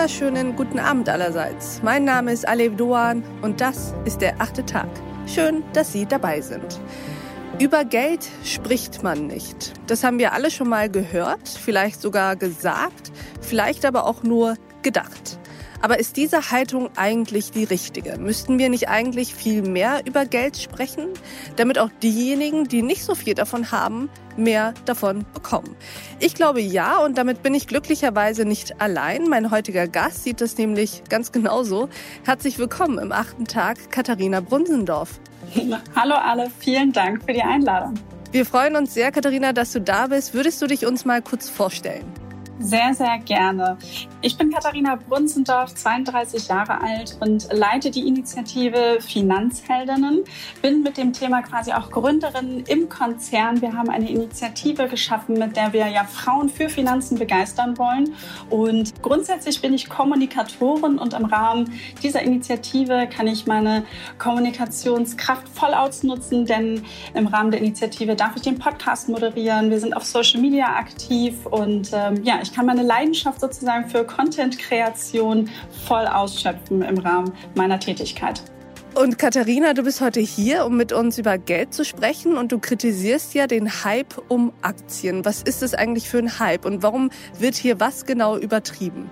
wunderschönen guten Abend allerseits. Mein Name ist Alev Doan und das ist der achte Tag. Schön, dass Sie dabei sind. Über Geld spricht man nicht. Das haben wir alle schon mal gehört, vielleicht sogar gesagt, vielleicht aber auch nur gedacht. Aber ist diese Haltung eigentlich die richtige? Müssten wir nicht eigentlich viel mehr über Geld sprechen, damit auch diejenigen, die nicht so viel davon haben, mehr davon bekommen? Ich glaube ja und damit bin ich glücklicherweise nicht allein. Mein heutiger Gast sieht das nämlich ganz genauso. Herzlich willkommen im achten Tag, Katharina Brunsendorf. Hallo alle, vielen Dank für die Einladung. Wir freuen uns sehr, Katharina, dass du da bist. Würdest du dich uns mal kurz vorstellen? Sehr, sehr gerne. Ich bin Katharina Brunzendorf, 32 Jahre alt und leite die Initiative Finanzheldinnen. Bin mit dem Thema quasi auch Gründerin im Konzern. Wir haben eine Initiative geschaffen, mit der wir ja Frauen für Finanzen begeistern wollen. Und grundsätzlich bin ich Kommunikatorin und im Rahmen dieser Initiative kann ich meine Kommunikationskraft voll ausnutzen, denn im Rahmen der Initiative darf ich den Podcast moderieren. Wir sind auf Social Media aktiv und ähm, ja, ich ich kann meine Leidenschaft sozusagen für Content-Kreation voll ausschöpfen im Rahmen meiner Tätigkeit. Und Katharina, du bist heute hier, um mit uns über Geld zu sprechen und du kritisierst ja den Hype um Aktien. Was ist es eigentlich für ein Hype und warum wird hier was genau übertrieben?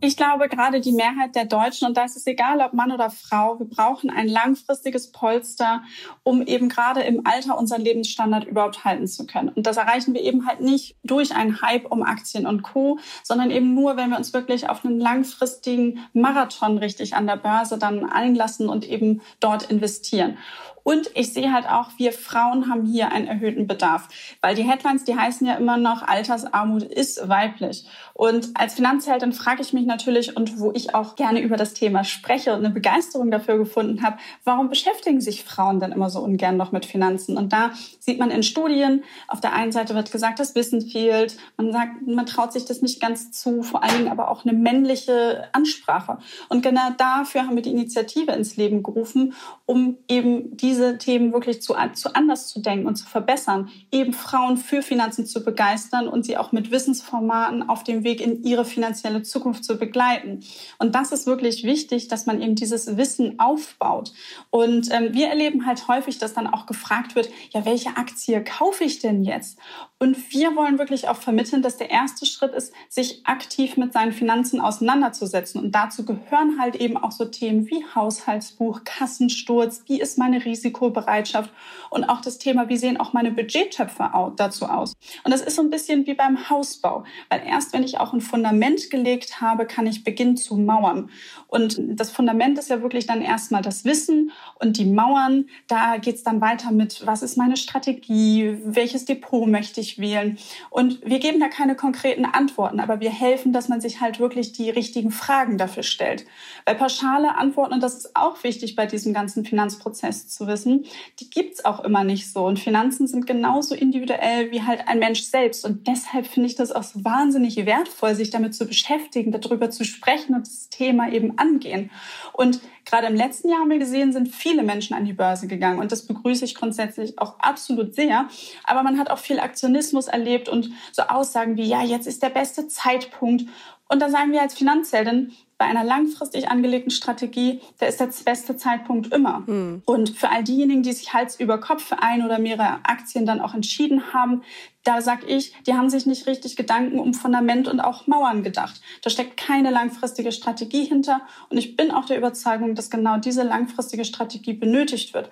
Ich glaube, gerade die Mehrheit der Deutschen, und da ist es egal, ob Mann oder Frau, wir brauchen ein langfristiges Polster, um eben gerade im Alter unseren Lebensstandard überhaupt halten zu können. Und das erreichen wir eben halt nicht durch einen Hype um Aktien und Co., sondern eben nur, wenn wir uns wirklich auf einen langfristigen Marathon richtig an der Börse dann einlassen und eben dort investieren. Und ich sehe halt auch, wir Frauen haben hier einen erhöhten Bedarf, weil die Headlines, die heißen ja immer noch, Altersarmut ist weiblich. Und als Finanzheldin frage ich mich natürlich und wo ich auch gerne über das Thema spreche und eine Begeisterung dafür gefunden habe, warum beschäftigen sich Frauen denn immer so ungern noch mit Finanzen? Und da sieht man in Studien, auf der einen Seite wird gesagt, das Wissen fehlt, man sagt, man traut sich das nicht ganz zu, vor allen Dingen aber auch eine männliche Ansprache. Und genau dafür haben wir die Initiative ins Leben gerufen, um eben diese diese Themen wirklich zu, zu anders zu denken und zu verbessern, eben Frauen für Finanzen zu begeistern und sie auch mit Wissensformaten auf dem Weg in ihre finanzielle Zukunft zu begleiten. Und das ist wirklich wichtig, dass man eben dieses Wissen aufbaut. Und ähm, wir erleben halt häufig, dass dann auch gefragt wird, ja, welche Aktie kaufe ich denn jetzt? Und wir wollen wirklich auch vermitteln, dass der erste Schritt ist, sich aktiv mit seinen Finanzen auseinanderzusetzen. Und dazu gehören halt eben auch so Themen wie Haushaltsbuch, Kassensturz, wie ist meine Risikobereitschaft und auch das Thema, wie sehen auch meine Budgettöpfe dazu aus. Und das ist so ein bisschen wie beim Hausbau, weil erst wenn ich auch ein Fundament gelegt habe, kann ich beginnen zu mauern. Und das Fundament ist ja wirklich dann erstmal das Wissen und die Mauern, da geht es dann weiter mit, was ist meine Strategie, welches Depot möchte ich richtig wählen. Und wir geben da keine konkreten Antworten, aber wir helfen, dass man sich halt wirklich die richtigen Fragen dafür stellt. Weil pauschale Antworten, und das ist auch wichtig bei diesem ganzen Finanzprozess zu wissen, die gibt's auch immer nicht so. Und Finanzen sind genauso individuell wie halt ein Mensch selbst. Und deshalb finde ich das auch so wahnsinnig wertvoll, sich damit zu beschäftigen, darüber zu sprechen und das Thema eben angehen. Und Gerade im letzten Jahr haben wir gesehen, sind viele Menschen an die Börse gegangen und das begrüße ich grundsätzlich auch absolut sehr. Aber man hat auch viel Aktionismus erlebt und so Aussagen wie, ja, jetzt ist der beste Zeitpunkt. Und da sagen wir als Finanzheldin, bei einer langfristig angelegten Strategie, da ist der beste Zeitpunkt immer. Mhm. Und für all diejenigen, die sich Hals über Kopf für ein oder mehrere Aktien dann auch entschieden haben, da sag ich, die haben sich nicht richtig Gedanken um Fundament und auch Mauern gedacht. Da steckt keine langfristige Strategie hinter. Und ich bin auch der Überzeugung, dass genau diese langfristige Strategie benötigt wird.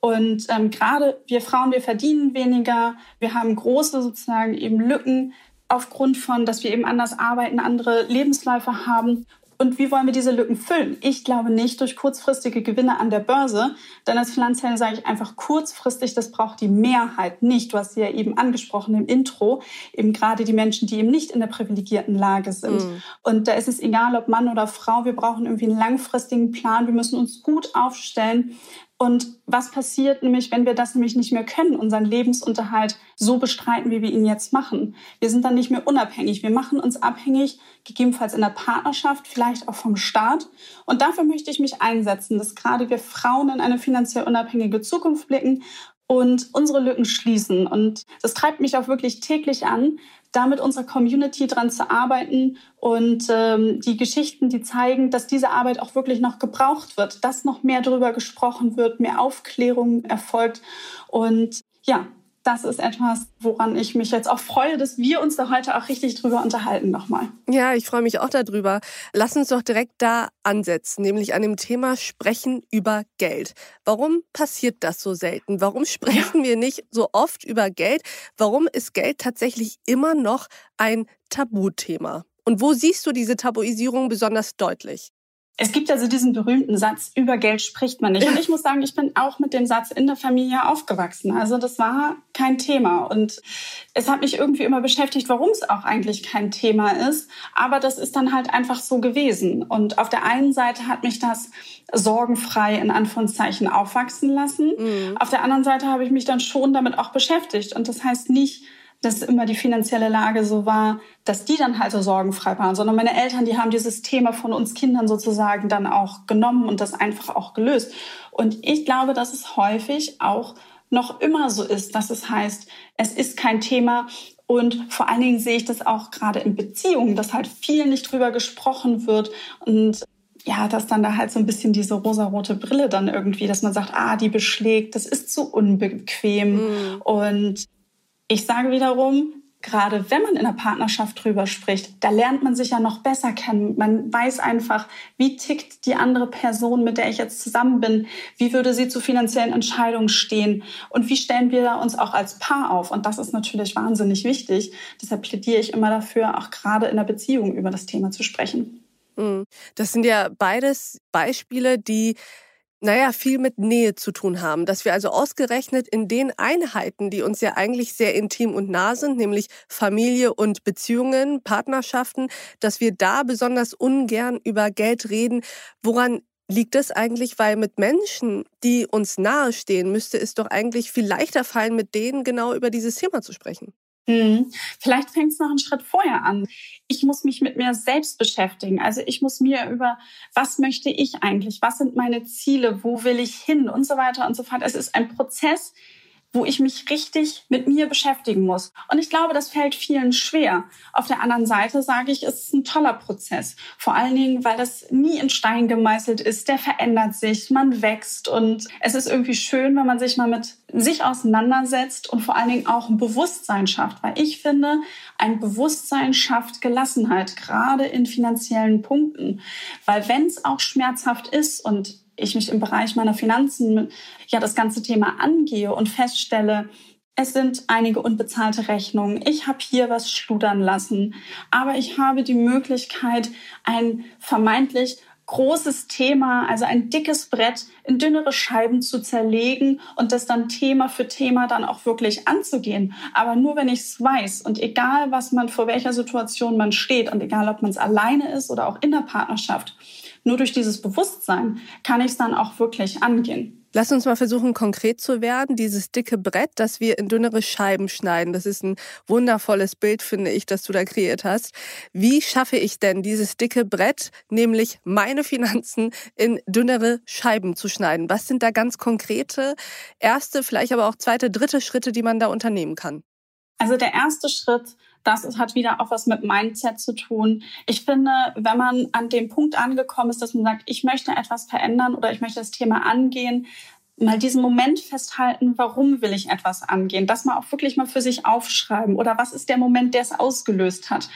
Und ähm, gerade wir Frauen, wir verdienen weniger, wir haben große sozusagen eben Lücken aufgrund von, dass wir eben anders arbeiten, andere Lebensläufe haben. Und wie wollen wir diese Lücken füllen? Ich glaube nicht durch kurzfristige Gewinne an der Börse, denn als Finanzhändler sage ich einfach kurzfristig, das braucht die Mehrheit nicht. Du hast sie ja eben angesprochen im Intro, eben gerade die Menschen, die eben nicht in der privilegierten Lage sind. Mhm. Und da ist es egal, ob Mann oder Frau, wir brauchen irgendwie einen langfristigen Plan, wir müssen uns gut aufstellen, und was passiert nämlich, wenn wir das nämlich nicht mehr können, unseren Lebensunterhalt so bestreiten, wie wir ihn jetzt machen? Wir sind dann nicht mehr unabhängig. Wir machen uns abhängig, gegebenenfalls in der Partnerschaft, vielleicht auch vom Staat. Und dafür möchte ich mich einsetzen, dass gerade wir Frauen in eine finanziell unabhängige Zukunft blicken und unsere Lücken schließen. Und das treibt mich auch wirklich täglich an, da mit unserer Community dran zu arbeiten und ähm, die Geschichten, die zeigen, dass diese Arbeit auch wirklich noch gebraucht wird, dass noch mehr darüber gesprochen wird, mehr Aufklärung erfolgt. Und ja, das ist etwas, woran ich mich jetzt auch freue, dass wir uns da heute auch richtig drüber unterhalten nochmal. Ja, ich freue mich auch darüber. Lass uns doch direkt da ansetzen, nämlich an dem Thema Sprechen über Geld. Warum passiert das so selten? Warum sprechen wir nicht so oft über Geld? Warum ist Geld tatsächlich immer noch ein Tabuthema? Und wo siehst du diese Tabuisierung besonders deutlich? Es gibt also diesen berühmten Satz, über Geld spricht man nicht. Und ich muss sagen, ich bin auch mit dem Satz in der Familie aufgewachsen. Also das war kein Thema. Und es hat mich irgendwie immer beschäftigt, warum es auch eigentlich kein Thema ist. Aber das ist dann halt einfach so gewesen. Und auf der einen Seite hat mich das sorgenfrei in Anführungszeichen aufwachsen lassen. Mhm. Auf der anderen Seite habe ich mich dann schon damit auch beschäftigt. Und das heißt nicht, dass immer die finanzielle Lage so war, dass die dann halt so sorgenfrei waren, sondern meine Eltern, die haben dieses Thema von uns Kindern sozusagen dann auch genommen und das einfach auch gelöst. Und ich glaube, dass es häufig auch noch immer so ist, dass es heißt, es ist kein Thema und vor allen Dingen sehe ich das auch gerade in Beziehungen, dass halt viel nicht drüber gesprochen wird und ja, dass dann da halt so ein bisschen diese rosarote Brille dann irgendwie, dass man sagt, ah, die beschlägt, das ist zu unbequem mm. und ich sage wiederum, gerade wenn man in einer Partnerschaft drüber spricht, da lernt man sich ja noch besser kennen. Man weiß einfach, wie tickt die andere Person, mit der ich jetzt zusammen bin, wie würde sie zu finanziellen Entscheidungen stehen und wie stellen wir uns auch als Paar auf. Und das ist natürlich wahnsinnig wichtig. Deshalb plädiere ich immer dafür, auch gerade in der Beziehung über das Thema zu sprechen. Hm. Das sind ja beides Beispiele, die naja, viel mit Nähe zu tun haben. Dass wir also ausgerechnet in den Einheiten, die uns ja eigentlich sehr intim und nah sind, nämlich Familie und Beziehungen, Partnerschaften, dass wir da besonders ungern über Geld reden. Woran liegt es eigentlich? Weil mit Menschen, die uns nahestehen, müsste es doch eigentlich viel leichter fallen, mit denen genau über dieses Thema zu sprechen. Hm. Vielleicht fängt es noch einen Schritt vorher an. Ich muss mich mit mir selbst beschäftigen. Also ich muss mir über, was möchte ich eigentlich? Was sind meine Ziele? Wo will ich hin? Und so weiter und so fort. Es ist ein Prozess, wo ich mich richtig mit mir beschäftigen muss. Und ich glaube, das fällt vielen schwer. Auf der anderen Seite sage ich, es ist ein toller Prozess. Vor allen Dingen, weil das nie in Stein gemeißelt ist. Der verändert sich, man wächst und es ist irgendwie schön, wenn man sich mal mit sich auseinandersetzt und vor allen Dingen auch ein Bewusstsein schafft. Weil ich finde, ein Bewusstsein schafft Gelassenheit, gerade in finanziellen Punkten. Weil wenn es auch schmerzhaft ist und ich mich im Bereich meiner Finanzen ja das ganze Thema angehe und feststelle, es sind einige unbezahlte Rechnungen. Ich habe hier was schludern lassen, aber ich habe die Möglichkeit, ein vermeintlich großes Thema, also ein dickes Brett in dünnere Scheiben zu zerlegen und das dann Thema für Thema dann auch wirklich anzugehen. Aber nur wenn ich es weiß und egal, was man vor welcher Situation man steht und egal, ob man es alleine ist oder auch in der Partnerschaft, nur durch dieses Bewusstsein kann ich es dann auch wirklich angehen. Lass uns mal versuchen, konkret zu werden. Dieses dicke Brett, das wir in dünnere Scheiben schneiden. Das ist ein wundervolles Bild, finde ich, das du da kreiert hast. Wie schaffe ich denn dieses dicke Brett, nämlich meine Finanzen in dünnere Scheiben zu schneiden? Was sind da ganz konkrete erste, vielleicht aber auch zweite, dritte Schritte, die man da unternehmen kann? Also der erste Schritt das hat wieder auch was mit Mindset zu tun. Ich finde, wenn man an dem Punkt angekommen ist, dass man sagt, ich möchte etwas verändern oder ich möchte das Thema angehen, mal diesen Moment festhalten, warum will ich etwas angehen, das mal auch wirklich mal für sich aufschreiben oder was ist der Moment, der es ausgelöst hat.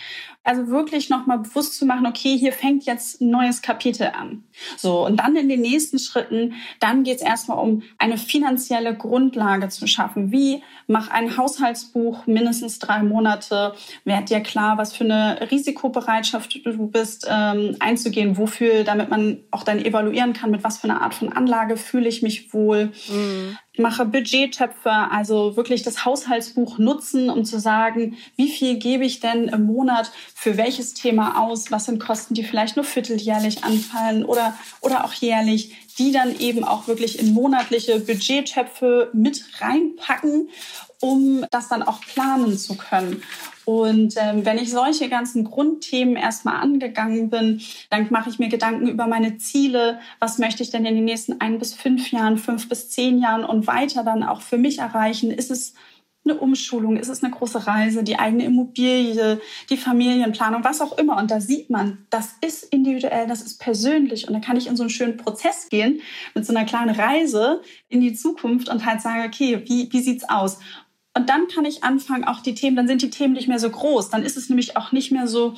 Also wirklich nochmal bewusst zu machen, okay, hier fängt jetzt ein neues Kapitel an. So, und dann in den nächsten Schritten, dann geht es erstmal um eine finanzielle Grundlage zu schaffen. Wie mach ein Haushaltsbuch mindestens drei Monate, werd dir klar, was für eine Risikobereitschaft du bist, ähm, einzugehen, wofür, damit man auch dann evaluieren kann, mit was für einer Art von Anlage fühle ich mich wohl. Mhm. Mache Budgettöpfe, also wirklich das Haushaltsbuch nutzen, um zu sagen, wie viel gebe ich denn im Monat für welches Thema aus, was sind Kosten, die vielleicht nur vierteljährlich anfallen oder, oder auch jährlich, die dann eben auch wirklich in monatliche Budgettöpfe mit reinpacken um das dann auch planen zu können. Und ähm, wenn ich solche ganzen Grundthemen erstmal angegangen bin, dann mache ich mir Gedanken über meine Ziele. Was möchte ich denn in den nächsten ein bis fünf Jahren, fünf bis zehn Jahren und weiter dann auch für mich erreichen? Ist es eine Umschulung, ist es eine große Reise, die eigene Immobilie, die Familienplanung, was auch immer. Und da sieht man, das ist individuell, das ist persönlich. Und da kann ich in so einen schönen Prozess gehen mit so einer kleinen Reise in die Zukunft und halt sagen, okay, wie, wie sieht's aus? Und dann kann ich anfangen, auch die Themen, dann sind die Themen nicht mehr so groß. Dann ist es nämlich auch nicht mehr so,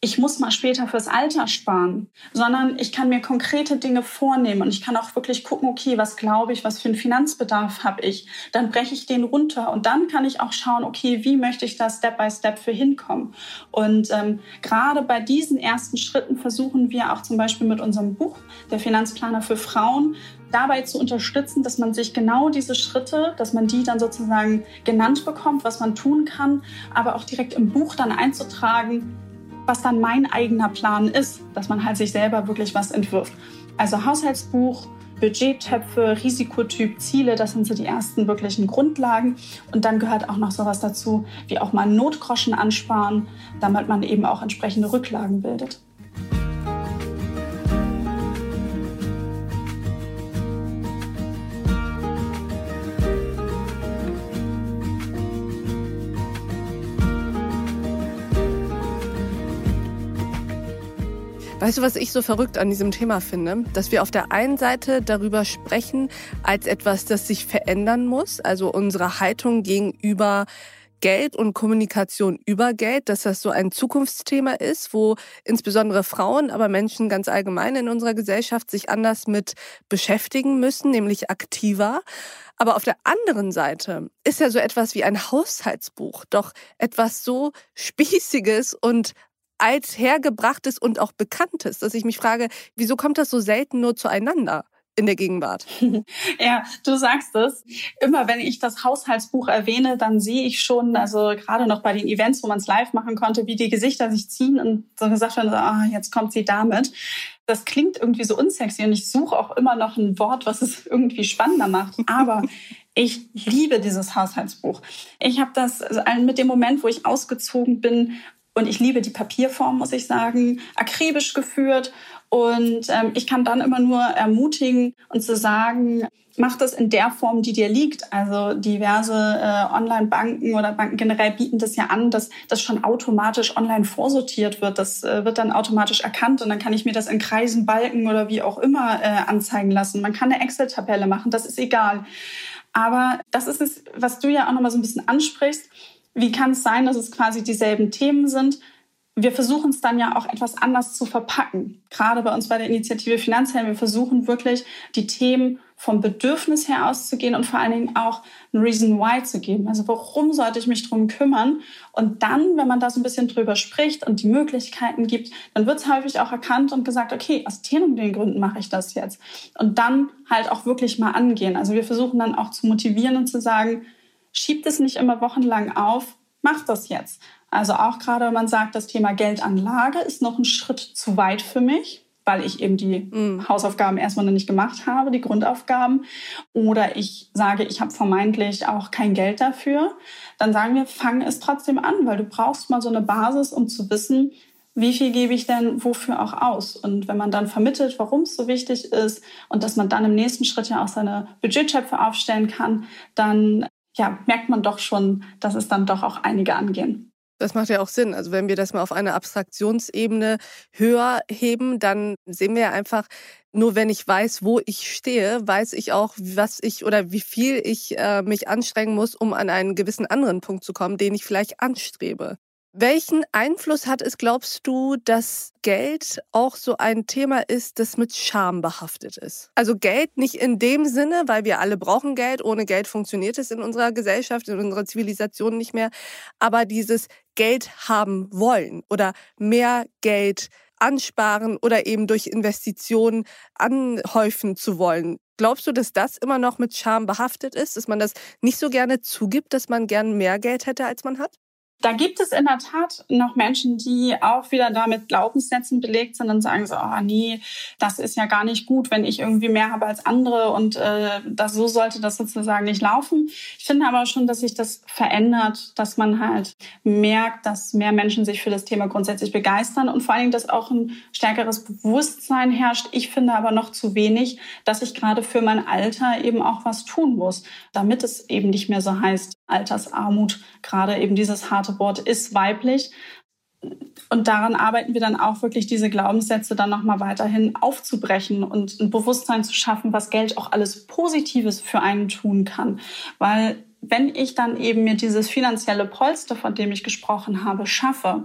ich muss mal später fürs Alter sparen, sondern ich kann mir konkrete Dinge vornehmen und ich kann auch wirklich gucken, okay, was glaube ich, was für einen Finanzbedarf habe ich, dann breche ich den runter und dann kann ich auch schauen, okay, wie möchte ich da Step by Step für hinkommen. Und ähm, gerade bei diesen ersten Schritten versuchen wir auch zum Beispiel mit unserem Buch, der Finanzplaner für Frauen, dabei zu unterstützen, dass man sich genau diese Schritte, dass man die dann sozusagen genannt bekommt, was man tun kann, aber auch direkt im Buch dann einzutragen, was dann mein eigener Plan ist, dass man halt sich selber wirklich was entwirft. Also Haushaltsbuch, Budgettöpfe, Risikotyp, Ziele, das sind so die ersten wirklichen Grundlagen. Und dann gehört auch noch sowas dazu, wie auch mal Notgroschen ansparen, damit man eben auch entsprechende Rücklagen bildet. Weißt du, was ich so verrückt an diesem Thema finde? Dass wir auf der einen Seite darüber sprechen als etwas, das sich verändern muss, also unsere Haltung gegenüber Geld und Kommunikation über Geld, dass das so ein Zukunftsthema ist, wo insbesondere Frauen, aber Menschen ganz allgemein in unserer Gesellschaft sich anders mit beschäftigen müssen, nämlich aktiver. Aber auf der anderen Seite ist ja so etwas wie ein Haushaltsbuch doch etwas so Spießiges und althergebrachtes und auch bekanntes, dass ich mich frage, wieso kommt das so selten nur zueinander? in der Gegenwart. Ja, du sagst es. Immer wenn ich das Haushaltsbuch erwähne, dann sehe ich schon, also gerade noch bei den Events, wo man es live machen konnte, wie die Gesichter sich ziehen und so gesagt werden, ah, jetzt kommt sie damit. Das klingt irgendwie so unsexy und ich suche auch immer noch ein Wort, was es irgendwie spannender macht. Aber ich liebe dieses Haushaltsbuch. Ich habe das also mit dem Moment, wo ich ausgezogen bin und ich liebe die Papierform, muss ich sagen, akribisch geführt. Und ähm, ich kann dann immer nur ermutigen und zu sagen, mach das in der Form, die dir liegt. Also diverse äh, Online-Banken oder Banken generell bieten das ja an, dass das schon automatisch online vorsortiert wird. Das äh, wird dann automatisch erkannt und dann kann ich mir das in Kreisen, Balken oder wie auch immer äh, anzeigen lassen. Man kann eine Excel-Tabelle machen, das ist egal. Aber das ist es, was du ja auch nochmal so ein bisschen ansprichst wie kann es sein, dass es quasi dieselben Themen sind? Wir versuchen es dann ja auch etwas anders zu verpacken. Gerade bei uns bei der Initiative Finanzhelden, wir versuchen wirklich die Themen vom Bedürfnis her auszugehen und vor allen Dingen auch ein Reason Why zu geben. Also warum sollte ich mich drum kümmern? Und dann, wenn man da so ein bisschen drüber spricht und die Möglichkeiten gibt, dann wird es häufig auch erkannt und gesagt, okay, aus den und den Gründen mache ich das jetzt. Und dann halt auch wirklich mal angehen. Also wir versuchen dann auch zu motivieren und zu sagen, schiebt es nicht immer wochenlang auf, macht das jetzt. Also auch gerade, wenn man sagt, das Thema Geldanlage ist noch ein Schritt zu weit für mich, weil ich eben die mm. Hausaufgaben erstmal noch nicht gemacht habe, die Grundaufgaben. Oder ich sage, ich habe vermeintlich auch kein Geld dafür. Dann sagen wir, fang es trotzdem an, weil du brauchst mal so eine Basis, um zu wissen, wie viel gebe ich denn wofür auch aus? Und wenn man dann vermittelt, warum es so wichtig ist und dass man dann im nächsten Schritt ja auch seine Budgettöpfe aufstellen kann, dann ja, merkt man doch schon, dass es dann doch auch einige angehen. Das macht ja auch Sinn. Also wenn wir das mal auf eine Abstraktionsebene höher heben, dann sehen wir ja einfach, nur wenn ich weiß, wo ich stehe, weiß ich auch, was ich oder wie viel ich äh, mich anstrengen muss, um an einen gewissen anderen Punkt zu kommen, den ich vielleicht anstrebe. Welchen Einfluss hat es, glaubst du, dass Geld auch so ein Thema ist, das mit Scham behaftet ist? Also Geld nicht in dem Sinne, weil wir alle brauchen Geld. Ohne Geld funktioniert es in unserer Gesellschaft, in unserer Zivilisation nicht mehr. Aber dieses Geld haben wollen oder mehr Geld ansparen oder eben durch Investitionen anhäufen zu wollen. Glaubst du, dass das immer noch mit Scham behaftet ist, dass man das nicht so gerne zugibt, dass man gern mehr Geld hätte, als man hat? Da gibt es in der Tat noch Menschen, die auch wieder damit Glaubenssätzen belegt sind und sagen so, oh nee, das ist ja gar nicht gut, wenn ich irgendwie mehr habe als andere und äh, das, so sollte das sozusagen nicht laufen. Ich finde aber schon, dass sich das verändert, dass man halt merkt, dass mehr Menschen sich für das Thema grundsätzlich begeistern und vor allen Dingen, dass auch ein stärkeres Bewusstsein herrscht. Ich finde aber noch zu wenig, dass ich gerade für mein Alter eben auch was tun muss, damit es eben nicht mehr so heißt, Altersarmut, gerade eben dieses harte Wort ist weiblich. Und daran arbeiten wir dann auch wirklich diese Glaubenssätze dann nochmal weiterhin aufzubrechen und ein Bewusstsein zu schaffen, was Geld auch alles Positives für einen tun kann. Weil wenn ich dann eben mir dieses finanzielle Polster, von dem ich gesprochen habe, schaffe,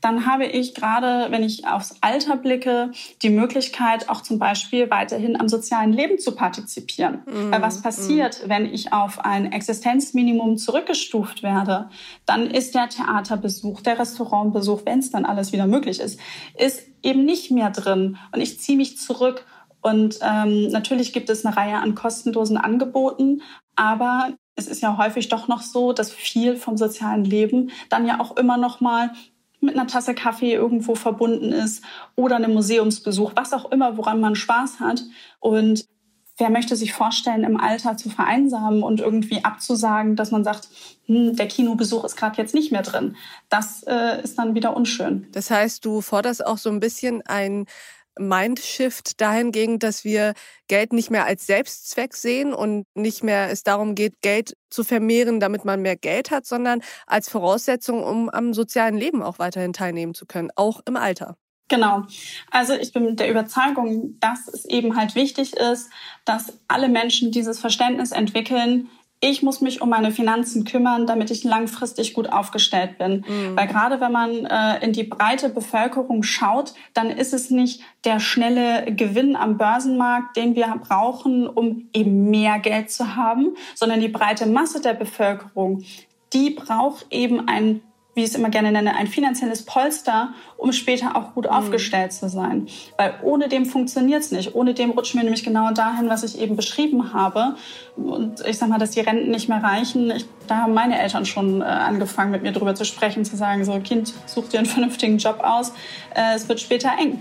dann habe ich gerade, wenn ich aufs Alter blicke, die Möglichkeit, auch zum Beispiel weiterhin am sozialen Leben zu partizipieren. Mm, Weil was passiert, mm. wenn ich auf ein Existenzminimum zurückgestuft werde? Dann ist der Theaterbesuch, der Restaurantbesuch, wenn es dann alles wieder möglich ist, ist eben nicht mehr drin. Und ich ziehe mich zurück. Und ähm, natürlich gibt es eine Reihe an kostenlosen Angeboten, aber es ist ja häufig doch noch so, dass viel vom sozialen Leben dann ja auch immer noch mal mit einer Tasse Kaffee irgendwo verbunden ist oder einem Museumsbesuch, was auch immer, woran man Spaß hat. Und wer möchte sich vorstellen, im Alter zu vereinsamen und irgendwie abzusagen, dass man sagt, hm, der Kinobesuch ist gerade jetzt nicht mehr drin. Das äh, ist dann wieder unschön. Das heißt, du forderst auch so ein bisschen ein Mindshift dahingehend, dass wir Geld nicht mehr als Selbstzweck sehen und nicht mehr es darum geht, Geld zu vermehren, damit man mehr Geld hat, sondern als Voraussetzung, um am sozialen Leben auch weiterhin teilnehmen zu können, auch im Alter. Genau. Also ich bin der Überzeugung, dass es eben halt wichtig ist, dass alle Menschen dieses Verständnis entwickeln, ich muss mich um meine Finanzen kümmern, damit ich langfristig gut aufgestellt bin. Mhm. Weil gerade wenn man äh, in die breite Bevölkerung schaut, dann ist es nicht der schnelle Gewinn am Börsenmarkt, den wir brauchen, um eben mehr Geld zu haben, sondern die breite Masse der Bevölkerung, die braucht eben ein wie ich es immer gerne nenne, ein finanzielles Polster, um später auch gut mhm. aufgestellt zu sein. Weil ohne dem funktioniert es nicht. Ohne dem rutschen wir nämlich genau dahin, was ich eben beschrieben habe. Und ich sag mal, dass die Renten nicht mehr reichen. Ich, da haben meine Eltern schon äh, angefangen, mit mir drüber zu sprechen, zu sagen, so Kind, such dir einen vernünftigen Job aus. Äh, es wird später eng.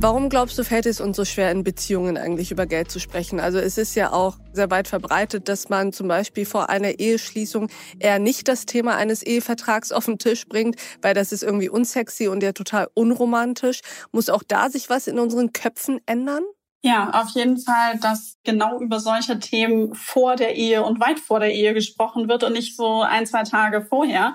Warum glaubst du, fällt es uns so schwer, in Beziehungen eigentlich über Geld zu sprechen? Also es ist ja auch sehr weit verbreitet, dass man zum Beispiel vor einer Eheschließung eher nicht das Thema eines Ehevertrags auf den Tisch bringt, weil das ist irgendwie unsexy und ja total unromantisch. Muss auch da sich was in unseren Köpfen ändern? Ja, auf jeden Fall, dass genau über solche Themen vor der Ehe und weit vor der Ehe gesprochen wird und nicht so ein, zwei Tage vorher,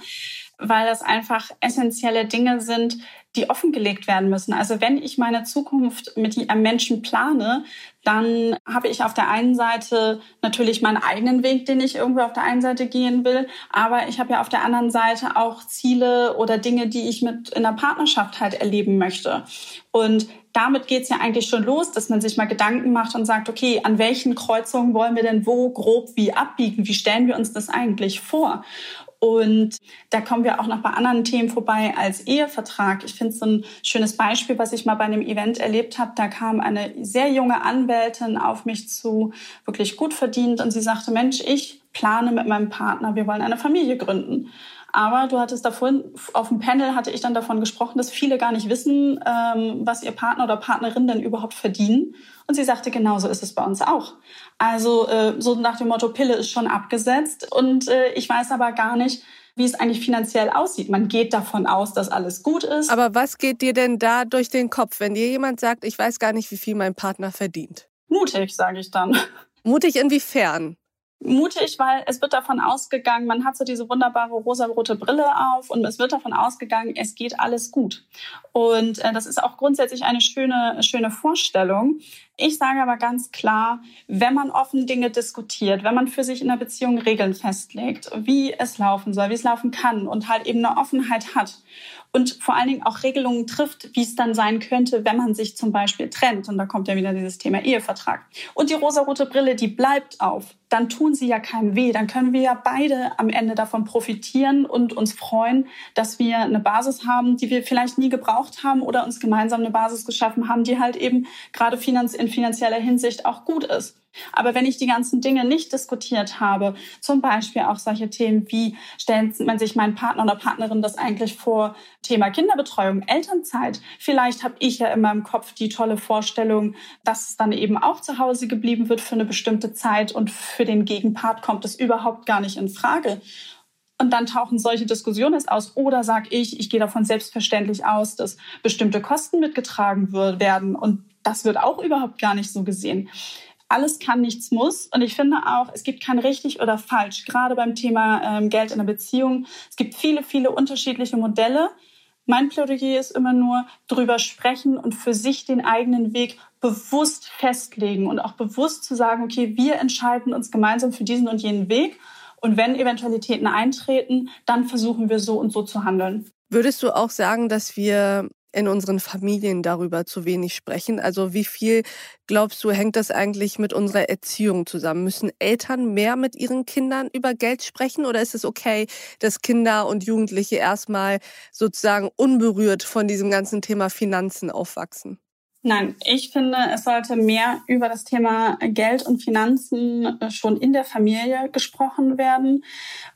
weil das einfach essentielle Dinge sind, die offengelegt werden müssen. Also wenn ich meine Zukunft mit Menschen plane, dann habe ich auf der einen Seite natürlich meinen eigenen Weg, den ich irgendwo auf der einen Seite gehen will, aber ich habe ja auf der anderen Seite auch Ziele oder Dinge, die ich mit in der Partnerschaft halt erleben möchte. Und damit geht's ja eigentlich schon los, dass man sich mal Gedanken macht und sagt, okay, an welchen Kreuzungen wollen wir denn wo grob wie abbiegen? Wie stellen wir uns das eigentlich vor? Und da kommen wir auch noch bei anderen Themen vorbei als Ehevertrag. Ich finde es ein schönes Beispiel, was ich mal bei einem Event erlebt habe. Da kam eine sehr junge Anwältin auf mich zu, wirklich gut verdient, und sie sagte, Mensch, ich plane mit meinem Partner, wir wollen eine Familie gründen. Aber du hattest davon, auf dem Panel hatte ich dann davon gesprochen, dass viele gar nicht wissen, ähm, was ihr Partner oder Partnerin denn überhaupt verdienen. Und sie sagte, genauso ist es bei uns auch. Also äh, so nach dem Motto, Pille ist schon abgesetzt und äh, ich weiß aber gar nicht, wie es eigentlich finanziell aussieht. Man geht davon aus, dass alles gut ist. Aber was geht dir denn da durch den Kopf, wenn dir jemand sagt, ich weiß gar nicht, wie viel mein Partner verdient? Mutig, sage ich dann. Mutig inwiefern? Mutig, weil es wird davon ausgegangen, man hat so diese wunderbare rosarote Brille auf und es wird davon ausgegangen, es geht alles gut. Und äh, das ist auch grundsätzlich eine schöne, schöne Vorstellung. Ich sage aber ganz klar, wenn man offen Dinge diskutiert, wenn man für sich in einer Beziehung Regeln festlegt, wie es laufen soll, wie es laufen kann und halt eben eine Offenheit hat und vor allen Dingen auch Regelungen trifft, wie es dann sein könnte, wenn man sich zum Beispiel trennt. Und da kommt ja wieder dieses Thema Ehevertrag. Und die rosarote Brille, die bleibt auf. Dann tun sie ja keinem weh. Dann können wir ja beide am Ende davon profitieren und uns freuen, dass wir eine Basis haben, die wir vielleicht nie gebraucht haben oder uns gemeinsam eine Basis geschaffen haben, die halt eben gerade in finanzieller Hinsicht auch gut ist. Aber wenn ich die ganzen Dinge nicht diskutiert habe, zum Beispiel auch solche Themen wie, stellt man sich mein Partner oder Partnerin das eigentlich vor, Thema Kinderbetreuung, Elternzeit. Vielleicht habe ich ja in meinem Kopf die tolle Vorstellung, dass es dann eben auch zu Hause geblieben wird für eine bestimmte Zeit und für den Gegenpart kommt es überhaupt gar nicht in Frage. Und dann tauchen solche Diskussionen erst aus. Oder sage ich, ich gehe davon selbstverständlich aus, dass bestimmte Kosten mitgetragen werden. Und das wird auch überhaupt gar nicht so gesehen alles kann, nichts muss. Und ich finde auch, es gibt kein richtig oder falsch, gerade beim Thema ähm, Geld in der Beziehung. Es gibt viele, viele unterschiedliche Modelle. Mein Plädoyer ist immer nur drüber sprechen und für sich den eigenen Weg bewusst festlegen und auch bewusst zu sagen, okay, wir entscheiden uns gemeinsam für diesen und jenen Weg. Und wenn Eventualitäten eintreten, dann versuchen wir so und so zu handeln. Würdest du auch sagen, dass wir in unseren Familien darüber zu wenig sprechen? Also wie viel, glaubst du, hängt das eigentlich mit unserer Erziehung zusammen? Müssen Eltern mehr mit ihren Kindern über Geld sprechen oder ist es okay, dass Kinder und Jugendliche erstmal sozusagen unberührt von diesem ganzen Thema Finanzen aufwachsen? Nein, ich finde, es sollte mehr über das Thema Geld und Finanzen äh, schon in der Familie gesprochen werden,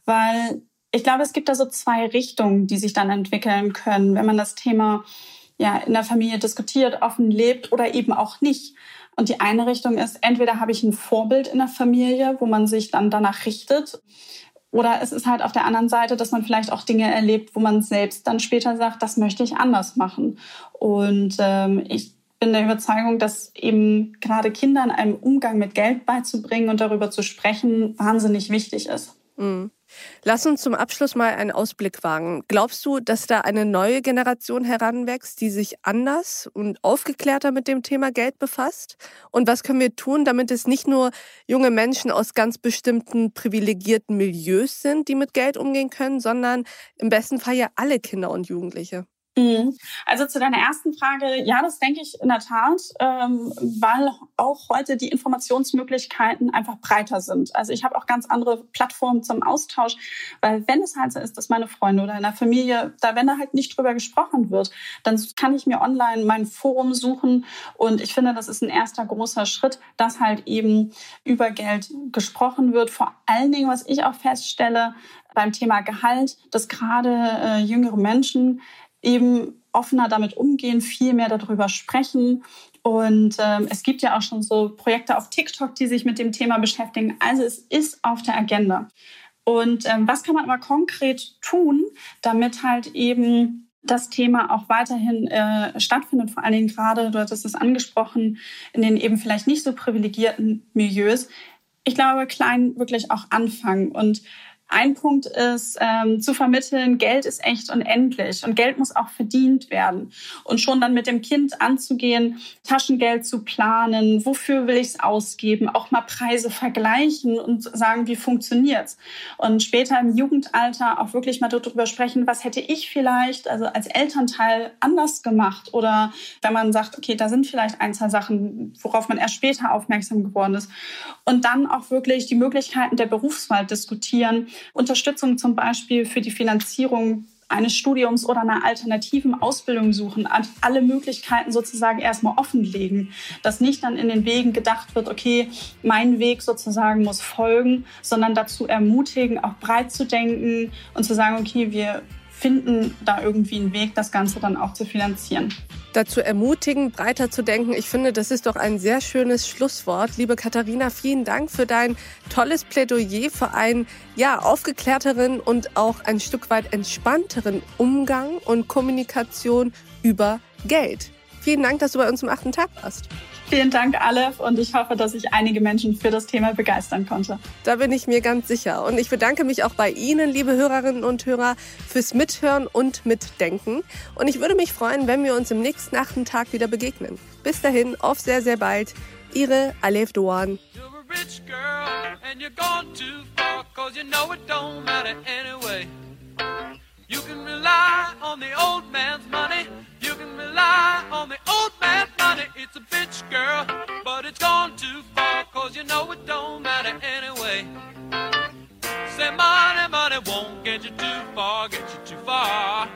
weil ich glaube, es gibt da so zwei Richtungen, die sich dann entwickeln können, wenn man das Thema ja in der Familie diskutiert, offen lebt oder eben auch nicht. Und die eine Richtung ist, entweder habe ich ein Vorbild in der Familie, wo man sich dann danach richtet, oder es ist halt auf der anderen Seite, dass man vielleicht auch Dinge erlebt, wo man selbst dann später sagt, das möchte ich anders machen. Und ähm, ich bin der Überzeugung, dass eben gerade Kindern einen Umgang mit Geld beizubringen und darüber zu sprechen wahnsinnig wichtig ist. Mhm. Lass uns zum Abschluss mal einen Ausblick wagen. Glaubst du, dass da eine neue Generation heranwächst, die sich anders und aufgeklärter mit dem Thema Geld befasst? Und was können wir tun, damit es nicht nur junge Menschen aus ganz bestimmten privilegierten Milieus sind, die mit Geld umgehen können, sondern im besten Fall ja alle Kinder und Jugendliche? Mhm. Also zu deiner ersten Frage, ja, das denke ich in der Tat, ähm, weil auch heute die Informationsmöglichkeiten einfach breiter sind. Also ich habe auch ganz andere Plattformen zum Austausch, weil wenn es halt so ist, dass meine Freunde oder in der Familie, da wenn da halt nicht drüber gesprochen wird, dann kann ich mir online mein Forum suchen und ich finde, das ist ein erster großer Schritt, dass halt eben über Geld gesprochen wird. Vor allen Dingen, was ich auch feststelle beim Thema Gehalt, dass gerade äh, jüngere Menschen eben offener damit umgehen, viel mehr darüber sprechen. Und ähm, es gibt ja auch schon so Projekte auf TikTok, die sich mit dem Thema beschäftigen. Also es ist auf der Agenda. Und ähm, was kann man aber konkret tun, damit halt eben das Thema auch weiterhin äh, stattfindet, vor allen Dingen gerade, du hattest es angesprochen, in den eben vielleicht nicht so privilegierten Milieus. Ich glaube, klein wirklich auch anfangen und ein Punkt ist ähm, zu vermitteln, Geld ist echt unendlich und Geld muss auch verdient werden. Und schon dann mit dem Kind anzugehen, Taschengeld zu planen, wofür will ich es ausgeben, auch mal Preise vergleichen und sagen, wie funktioniert's. Und später im Jugendalter auch wirklich mal darüber sprechen, was hätte ich vielleicht, also als Elternteil anders gemacht. Oder wenn man sagt, okay, da sind vielleicht ein, zwei Sachen, worauf man erst später aufmerksam geworden ist. Und dann auch wirklich die Möglichkeiten der Berufswahl diskutieren Unterstützung zum Beispiel für die Finanzierung eines Studiums oder einer alternativen Ausbildung suchen, alle Möglichkeiten sozusagen erstmal offenlegen, dass nicht dann in den Wegen gedacht wird, okay, mein Weg sozusagen muss folgen, sondern dazu ermutigen, auch breit zu denken und zu sagen, okay, wir finden da irgendwie einen Weg, das Ganze dann auch zu finanzieren. Dazu ermutigen, breiter zu denken. Ich finde, das ist doch ein sehr schönes Schlusswort. Liebe Katharina, vielen Dank für dein tolles Plädoyer für einen ja, aufgeklärteren und auch ein Stück weit entspannteren Umgang und Kommunikation über Geld. Vielen Dank, dass du bei uns im achten Tag warst. Vielen Dank, Aleph, und ich hoffe, dass ich einige Menschen für das Thema begeistern konnte. Da bin ich mir ganz sicher. Und ich bedanke mich auch bei Ihnen, liebe Hörerinnen und Hörer, fürs Mithören und Mitdenken. Und ich würde mich freuen, wenn wir uns im nächsten achten Tag wieder begegnen. Bis dahin, auf sehr, sehr bald. Ihre Aleph Doan. You can rely on on the old man's money. Rely on the old man's money. It's a bitch, girl, but it's gone too far, cause you know it don't matter anyway. Say money, money won't get you too far, get you too far.